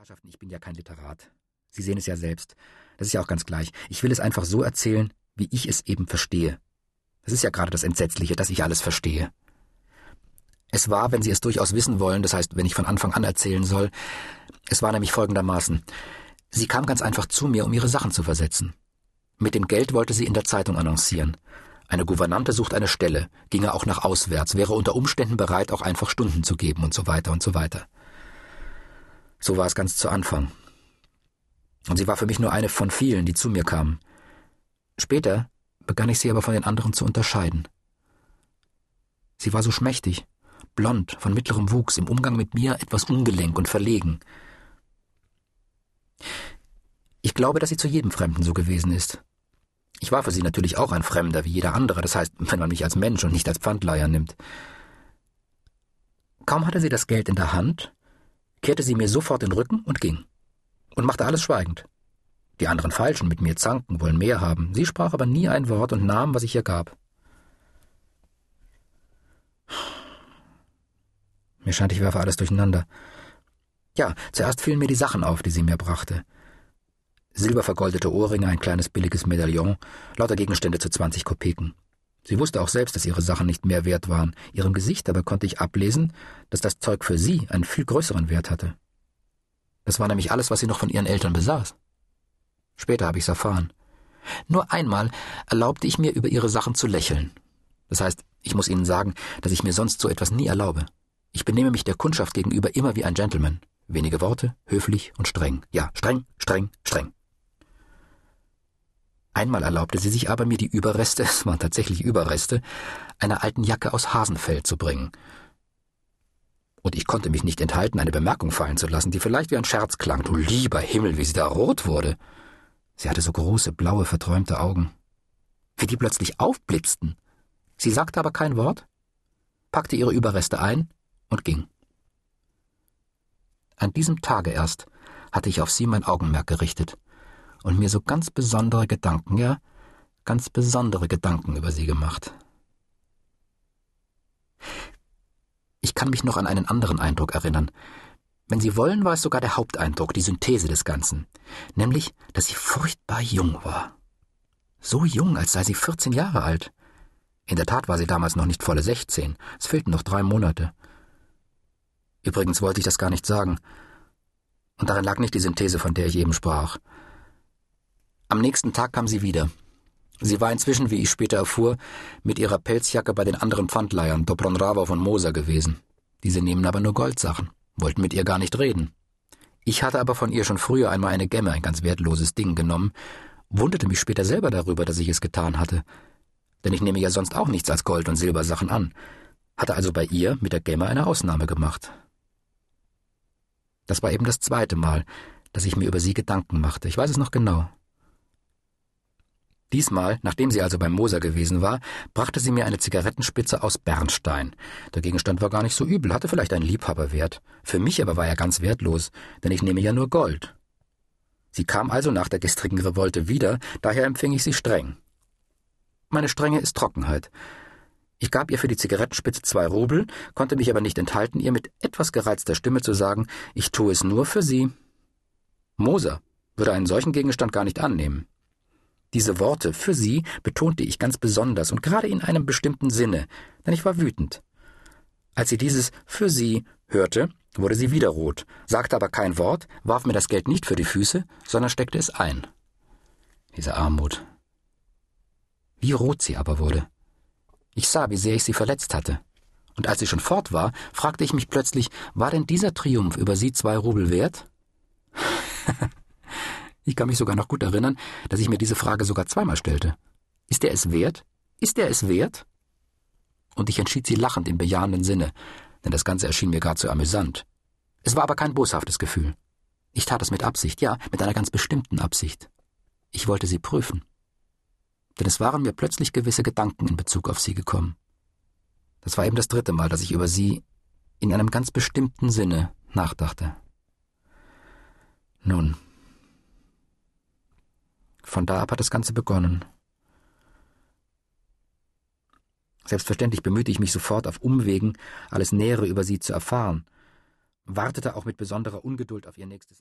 Herrschaften, ich bin ja kein Literat. Sie sehen es ja selbst. Das ist ja auch ganz gleich. Ich will es einfach so erzählen, wie ich es eben verstehe. Das ist ja gerade das Entsetzliche, dass ich alles verstehe. Es war, wenn Sie es durchaus wissen wollen, das heißt, wenn ich von Anfang an erzählen soll, es war nämlich folgendermaßen. Sie kam ganz einfach zu mir, um ihre Sachen zu versetzen. Mit dem Geld wollte sie in der Zeitung annoncieren. Eine Gouvernante sucht eine Stelle, ginge auch nach auswärts, wäre unter Umständen bereit, auch einfach Stunden zu geben und so weiter und so weiter. So war es ganz zu Anfang. Und sie war für mich nur eine von vielen, die zu mir kamen. Später begann ich sie aber von den anderen zu unterscheiden. Sie war so schmächtig, blond, von mittlerem Wuchs, im Umgang mit mir etwas ungelenk und verlegen. Ich glaube, dass sie zu jedem Fremden so gewesen ist. Ich war für sie natürlich auch ein Fremder, wie jeder andere, das heißt, wenn man mich als Mensch und nicht als Pfandleiher nimmt. Kaum hatte sie das Geld in der Hand, kehrte sie mir sofort den Rücken und ging. Und machte alles schweigend. Die anderen Falschen mit mir zanken, wollen mehr haben. Sie sprach aber nie ein Wort und nahm, was ich ihr gab. Mir scheint, ich werfe alles durcheinander. Ja, zuerst fielen mir die Sachen auf, die sie mir brachte. Silbervergoldete Ohrringe, ein kleines billiges Medaillon, lauter Gegenstände zu zwanzig Kopeken. Sie wusste auch selbst, dass ihre Sachen nicht mehr wert waren. Ihrem Gesicht aber konnte ich ablesen, dass das Zeug für sie einen viel größeren Wert hatte. Das war nämlich alles, was sie noch von ihren Eltern besaß. Später habe ich's erfahren. Nur einmal erlaubte ich mir, über ihre Sachen zu lächeln. Das heißt, ich muss Ihnen sagen, dass ich mir sonst so etwas nie erlaube. Ich benehme mich der Kundschaft gegenüber immer wie ein Gentleman. Wenige Worte, höflich und streng. Ja, streng, streng, streng. Einmal erlaubte sie sich aber, mir die Überreste, es waren tatsächlich Überreste, einer alten Jacke aus Hasenfell zu bringen. Und ich konnte mich nicht enthalten, eine Bemerkung fallen zu lassen, die vielleicht wie ein Scherz klang. Du lieber Himmel, wie sie da rot wurde. Sie hatte so große, blaue, verträumte Augen. Wie die plötzlich aufblitzten. Sie sagte aber kein Wort, packte ihre Überreste ein und ging. An diesem Tage erst hatte ich auf sie mein Augenmerk gerichtet und mir so ganz besondere Gedanken, ja, ganz besondere Gedanken über sie gemacht. Ich kann mich noch an einen anderen Eindruck erinnern. Wenn Sie wollen, war es sogar der Haupteindruck, die Synthese des Ganzen, nämlich, dass sie furchtbar jung war. So jung, als sei sie 14 Jahre alt. In der Tat war sie damals noch nicht volle 16. Es fehlten noch drei Monate. Übrigens wollte ich das gar nicht sagen. Und darin lag nicht die Synthese, von der ich eben sprach. Am nächsten Tag kam sie wieder. Sie war inzwischen, wie ich später erfuhr, mit ihrer Pelzjacke bei den anderen Pfandleihern, Dobronrava von Moser gewesen. Diese nehmen aber nur Goldsachen, wollten mit ihr gar nicht reden. Ich hatte aber von ihr schon früher einmal eine Gemme, ein ganz wertloses Ding, genommen, wunderte mich später selber darüber, dass ich es getan hatte. Denn ich nehme ja sonst auch nichts als Gold- und Silbersachen an, hatte also bei ihr mit der Gemme eine Ausnahme gemacht. Das war eben das zweite Mal, dass ich mir über sie Gedanken machte. Ich weiß es noch genau. Diesmal, nachdem sie also beim Moser gewesen war, brachte sie mir eine Zigarettenspitze aus Bernstein. Der Gegenstand war gar nicht so übel, hatte vielleicht einen Liebhaberwert. Für mich aber war er ganz wertlos, denn ich nehme ja nur Gold. Sie kam also nach der gestrigen Revolte wieder, daher empfing ich sie streng. Meine Strenge ist Trockenheit. Ich gab ihr für die Zigarettenspitze zwei Rubel, konnte mich aber nicht enthalten, ihr mit etwas gereizter Stimme zu sagen, ich tue es nur für Sie. Moser würde einen solchen Gegenstand gar nicht annehmen. Diese Worte für sie betonte ich ganz besonders und gerade in einem bestimmten Sinne, denn ich war wütend. Als sie dieses für sie hörte, wurde sie wieder rot, sagte aber kein Wort, warf mir das Geld nicht für die Füße, sondern steckte es ein. Diese Armut. Wie rot sie aber wurde. Ich sah, wie sehr ich sie verletzt hatte. Und als sie schon fort war, fragte ich mich plötzlich, war denn dieser Triumph über sie zwei Rubel wert? Ich kann mich sogar noch gut erinnern, dass ich mir diese Frage sogar zweimal stellte. Ist er es wert? Ist er es wert? Und ich entschied sie lachend im bejahenden Sinne, denn das Ganze erschien mir gar zu amüsant. Es war aber kein boshaftes Gefühl. Ich tat es mit Absicht, ja, mit einer ganz bestimmten Absicht. Ich wollte sie prüfen. Denn es waren mir plötzlich gewisse Gedanken in Bezug auf sie gekommen. Das war eben das dritte Mal, dass ich über sie in einem ganz bestimmten Sinne nachdachte. Nun, von da ab hat das Ganze begonnen. Selbstverständlich bemühte ich mich sofort auf Umwegen, alles Nähere über sie zu erfahren, wartete auch mit besonderer Ungeduld auf ihr nächstes